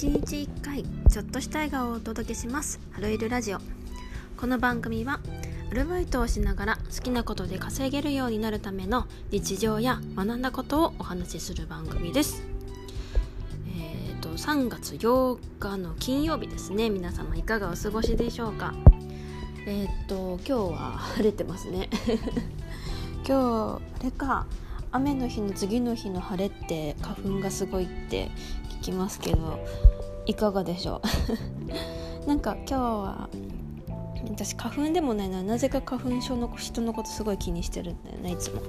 1日1回ちょっとした笑顔をお届けします。ハロイルラジオ。この番組はアルバイトをしながら好きなことで稼げるようになるための日常や学んだことをお話しする番組です。えっ、ー、と3月8日の金曜日ですね。皆様いかがお過ごしでしょうか？えっ、ー、と今日は晴れてますね。今日あれか。雨の日の次の日の晴れって花粉がすごいって聞きますけどいかがでしょう？なんか今日は私花粉でもないのはなぜか花粉症の人のことすごい気にしてるんだよねいつも。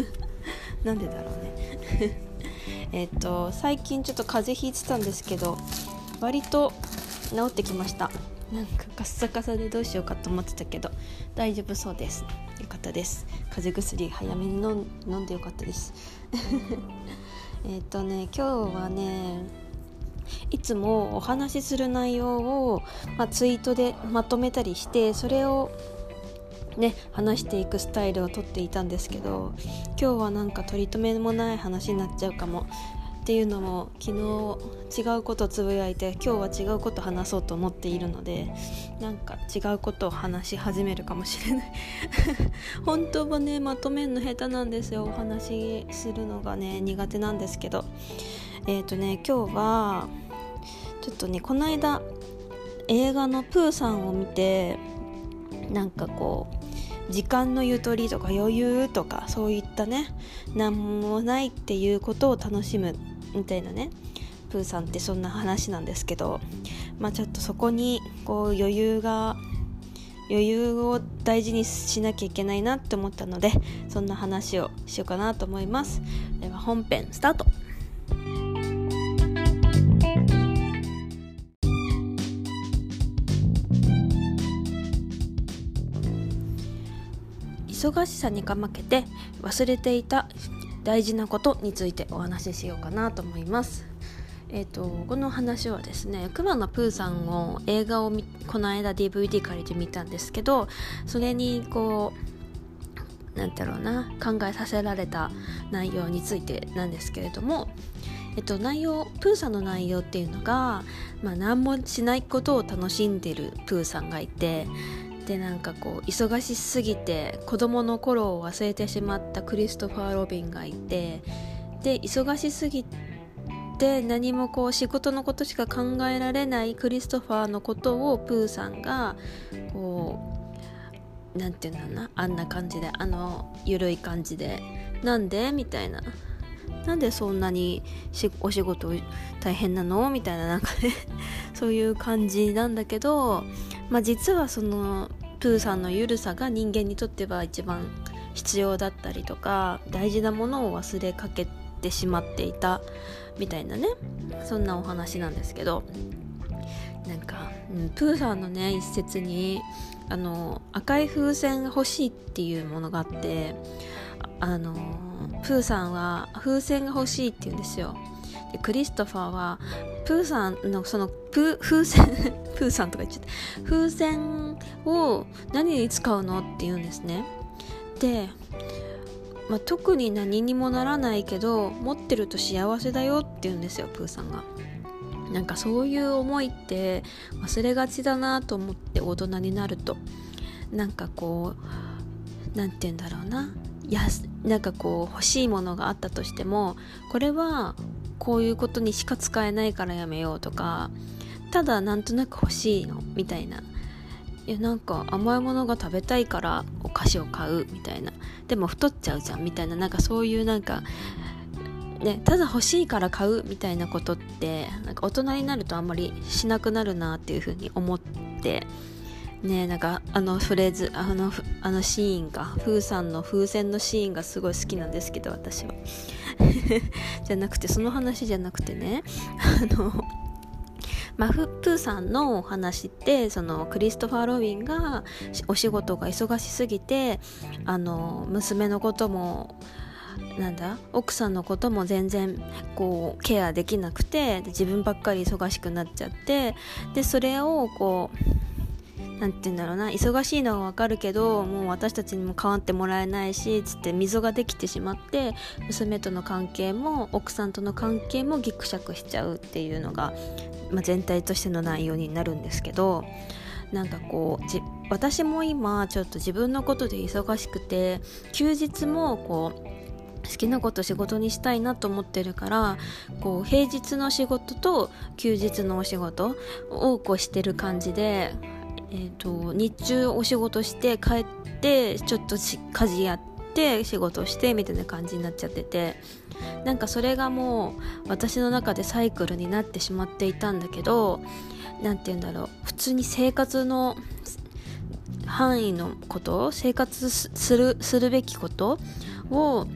なんでだろうね。えっと最近ちょっと風邪ひいてたんですけど割と治ってきました。なんかカッサカサでどうしようかと思ってたけど大丈夫そうです。よかったです。風邪薬早めに飲んでよかったです。えっとね今日はねいつもお話しする内容を、まあ、ツイートでまとめたりしてそれをね話していくスタイルをとっていたんですけど今日はなんか取り留めもない話になっちゃうかもっていうのも昨日違うことつぶやいて今日は違うこと話そうと思っているのでなんか違うことを話し始めるかもしれない。本当はねまとめるの下手なんですよ。お話しするのがね苦手なんですけど。えっ、ー、とね今日はちょっとねこの間映画の「プーさん」を見てなんかこう時間のゆとりとか余裕とかそういったね何もないっていうことを楽しむみたいなねプーさんってそんな話なんですけどまあちょっとそこにこう余裕が余裕を大事にしなきゃいけないなって思ったのでそんな話をしようかなと思います。では本編スタート。忙しさにかまけて忘れていた大事なことについてお話ししようかなと思います。えーと、この話はですね熊野プーさんを映画をこの間 DVD 借りてみたんですけどそれにこうなんだろうな考えさせられた内容についてなんですけれども、えっと、内容プーさんの内容っていうのが、まあ、何もしないことを楽しんでるプーさんがいてでなんかこう忙しすぎて子供の頃を忘れてしまったクリストファー・ロビンがいてで忙しすぎて何もこう仕事のことしか考えられないクリストファーのことをプーさんがこう何て言うんだろうなあんな感じであの緩い感じでなんで？みたいな。なんでそんなにお仕事大変なの？みたいななんかねそういう感じなんだけどまあ、実はそのプーさんのゆるさが人間にとっては一番必要だったりとか大事なものを忘れかけてしまっていたみたいなねそんなお話なんですけどなんか、うん、プーさんのね一節にあの赤い風船が欲しいっていうものがあってあのプーさんは風船が欲しいって言うんですよ。でクリストファーはプーさんのそのプ風船 プーさんとか言っちゃった。風船を何に使うのって言うんですね。で、まあ、特に何にもならないけど持ってると幸せだよって言うんですよプーさんが。なんかそういう思いって忘れがちだなと思って大人になると。なんかこう何て言うんだろうな。やなんかこう欲しいものがあったとしてもこれはこういうことにしか使えないからやめようとかただなんとなく欲しいのみたいな。いやなんか甘いものが食べたいからお菓子を買うみたいな。でも太っちゃうじゃんみたいな。なんかそういうなんかねただ欲しいから買うみたいなことってなんか大人になるとあんまりしなくなるなっていうふうに思ってねなんかあのフレーズあのあのシーンが風さんの風船のシーンがすごい好きなんですけど私は。じゃなくてその話じゃなくてねあのまあ、プーさんのお話ってそのクリストファー・ロビンがお仕事が忙しすぎてあの娘のこともなんだ奥さんのことも全然こうケアできなくて自分ばっかり忙しくなっちゃってでそれをこう何て言うんだろうな忙しいのはわかるけどもう私たちにも変わってもらえないしつって溝ができてしまって娘との関係も奥さんとの関係もぎくしゃくしちゃうっていうのが、まあ、全体としての内容になるんですけどなんかこう私も今ちょっと自分のことで忙しくて休日もこう好きなこと仕事にしたいなと思ってるからこう平日の仕事と休日のお仕事をこうしてる感じで、えーと、日中お仕事して帰ってちょっと家事やって仕事してみたいな感じになっちゃっててなんかそれがもう私の中でサイクルになってしまっていたんだけど何て言うんだろう普通に生活の範囲のこと生活するするべきことを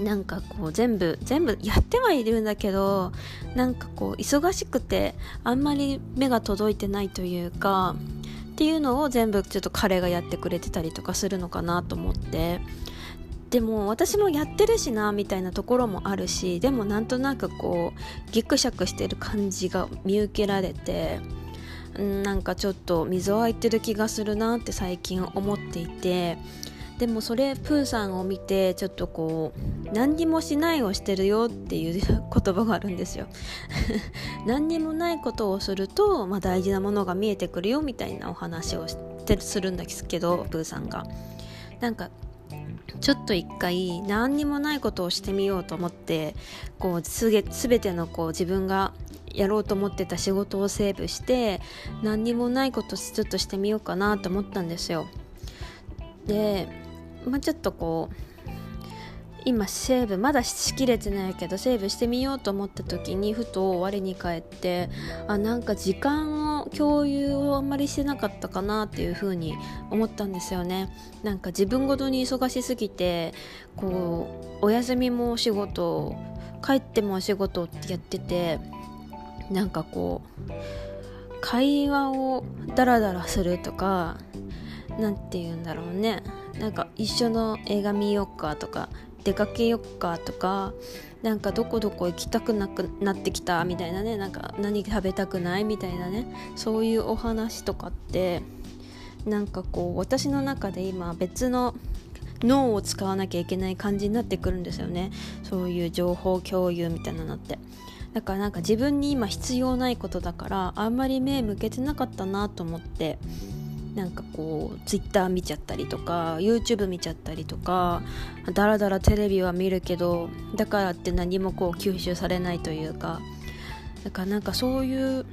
なんかこう全部全部やってはいるんだけどなんかこう忙しくてあんまり目が届いてないというかっていうのを全部ちょっと彼がやってくれてたりとかするのかなと思って。でも私もやってるしなみたいなところもあるしでもなんとなくこうギクシャクしてる感じが見受けられてなんかちょっと溝開いてる気がするなって最近思っていてでもそれプーさんを見てちょっとこう何にもしないをしてるよっていう言葉があるんですよ。何にもないことをすると、まあ、大事なものが見えてくるよみたいなお話をしてするんですけどプーさんが。なんかちょっと一回何にもないことをしてみようと思ってこうすべてのこう自分がやろうと思ってた仕事をセーブして何にもないことちょっとしてみようかなと思ったんですよ。でまあ、ちょっとこう今セーブまだしきれてないけどセーブしてみようと思った時にふと我に返ってあなんか時間を共有をあんまりしてなかったかなっていう風に思ったんですよね。なんか自分ごとに忙しすぎてこうお休みもお仕事帰ってもお仕事ってやっててなんかこう会話をダラダラするとか何て言うんだろうね。なんか一緒の映画見よっかとか出かけよっかとかなんかどこどこ行きたくなくなってきたみたいなねなんか何食べたくないみたいなねそういうお話とかってなんかこう私の中で今別の脳を使わなきゃいけない感じになってくるんですよね。そういう情報共有みたいなのって。だからなんか自分に今必要ないことだからあんまり目向けてなかったなと思って。なんかこう Twitter 見ちゃったりとか YouTube 見ちゃったりとかだらだらテレビは見るけどだからって何もこう吸収されないというかだからなんかそういう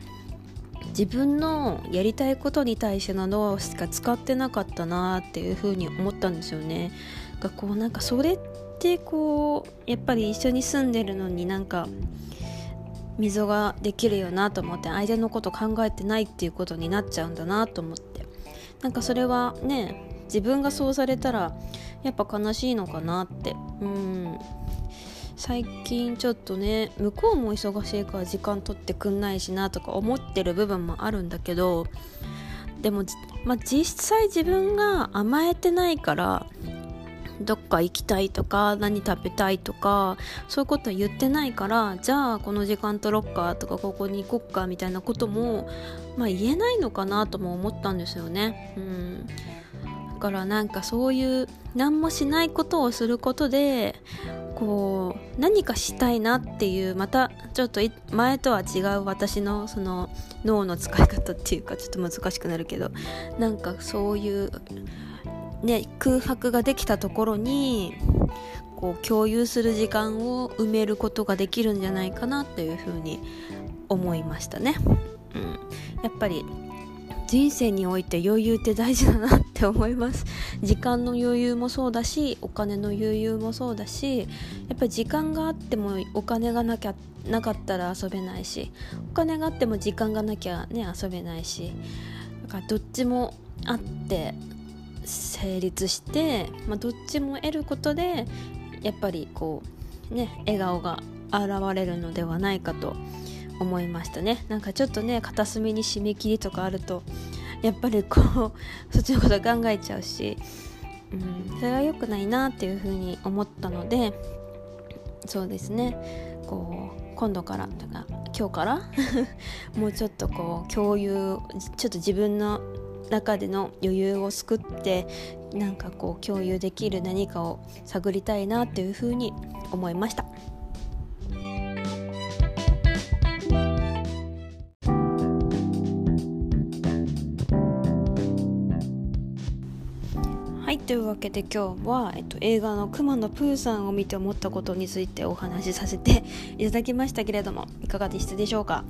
自分のやりたいことに対しての脳しか使ってなかったなっていうふうに思ったんですよね。がこうなんかそれってこうやっぱり一緒に住んでるのになんか溝ができるよなと思って相手のこと考えてないっていうことになっちゃうんだなと思ってなんかそれはね自分がそうされたらやっぱ悲しいのかなって。うん。最近ちょっとね向こうも忙しいから時間取ってくんないしなとか思ってる部分もあるんだけどでも、まあ、実際自分が甘えてないからどっか行きたいとか何食べたいとかそういうことは言ってないからじゃあこの時間取ろっかとかここに行こっかみたいなことも、まあ、言えないのかなとも思ったんですよね。うんだからなんかそういう何もしないことをすることでこう何かしたいなっていうまたちょっと前とは違う私のその脳の使い方っていうかちょっと難しくなるけどなんかそういうね、空白ができたところにこう共有する時間を埋めることができるんじゃないかなっていうふうに思いましたね。うん、やっぱり人生において余裕って大事だなって思います時間の余裕もそうだしお金の余裕もそうだしやっぱり時間があってもお金がなきゃなかったら遊べないしお金があっても時間がなきゃね遊べないしだからどっちもあって成立して、まあ、どっちも得ることでやっぱりこうね笑顔が現れるのではないかと思いましたね。なんかちょっとね片隅に締め切りとかあるとやっぱりこう そっちのこと考えちゃうし、うん、それは良くないなっていうふうに思ったのでそうですね。こう今度からとか今日から？もうちょっとこう共有ちょっと自分の中での余裕を作ってなんかこう共有できる何かを探りたいなっていうふうに思いました。はいというわけで今日は、えっと、映画の「くまのプーさん」を見て思ったことについてお話しさせていただきましたけれどもいかがでしたでしょうか？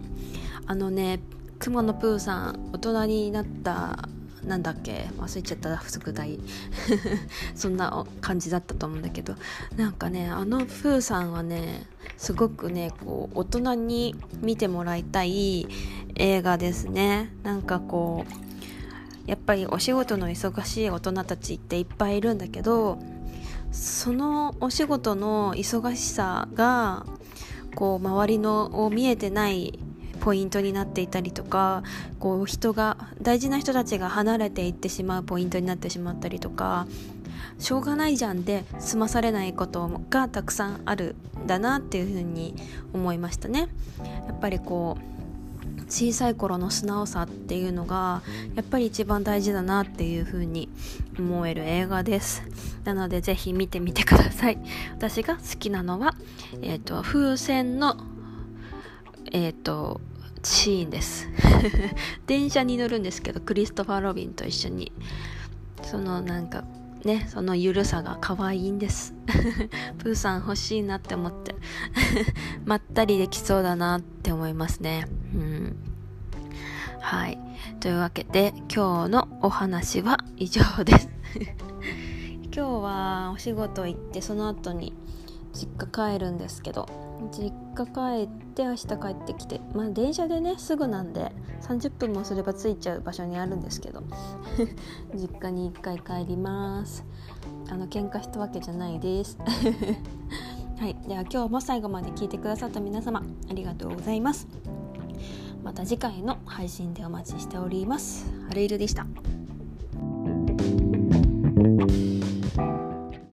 あのねくまのプーさん大人になったなんだっけ？忘れちゃった副題。そんな感じだったと思うんだけど。なんかねあのプーさんはねすごくねこう大人に見てもらいたい映画ですね。なんかこうやっぱりお仕事の忙しい大人たちっていっぱいいるんだけどそのお仕事の忙しさがこう周りのを見えてないポイントになっていたりとかこう人が大事な人たちが離れていってしまうポイントになってしまったりとかしょうがないじゃんで済まされないことがたくさんあるんだなっていうふうに思いましたね。やっぱりこう小さい頃の素直さっていうのがやっぱり一番大事だなっていう風に思える映画ですなのでぜひ見てみてください私が好きなのは、えーと、風船のえっ、ー、とシーンです。電車に乗るんですけどクリストファー・ロビンと一緒に。そのなんかねそのゆるさが可愛いんです。プーさん欲しいなって思って。まったりできそうだなって思いますね。うん。はい。というわけで今日のお話は以上です。今日はお仕事行ってその後に実家帰るんですけど実家帰って明日帰ってきてまあ電車でねすぐなんで30分もすれば着いちゃう場所にあるんですけど 実家に1回帰ります。あの喧嘩したわけじゃないです。はい。では今日も最後まで聞いてくださった皆様ありがとうございます。また次回の配信でお待ちしております。ハレイルでした。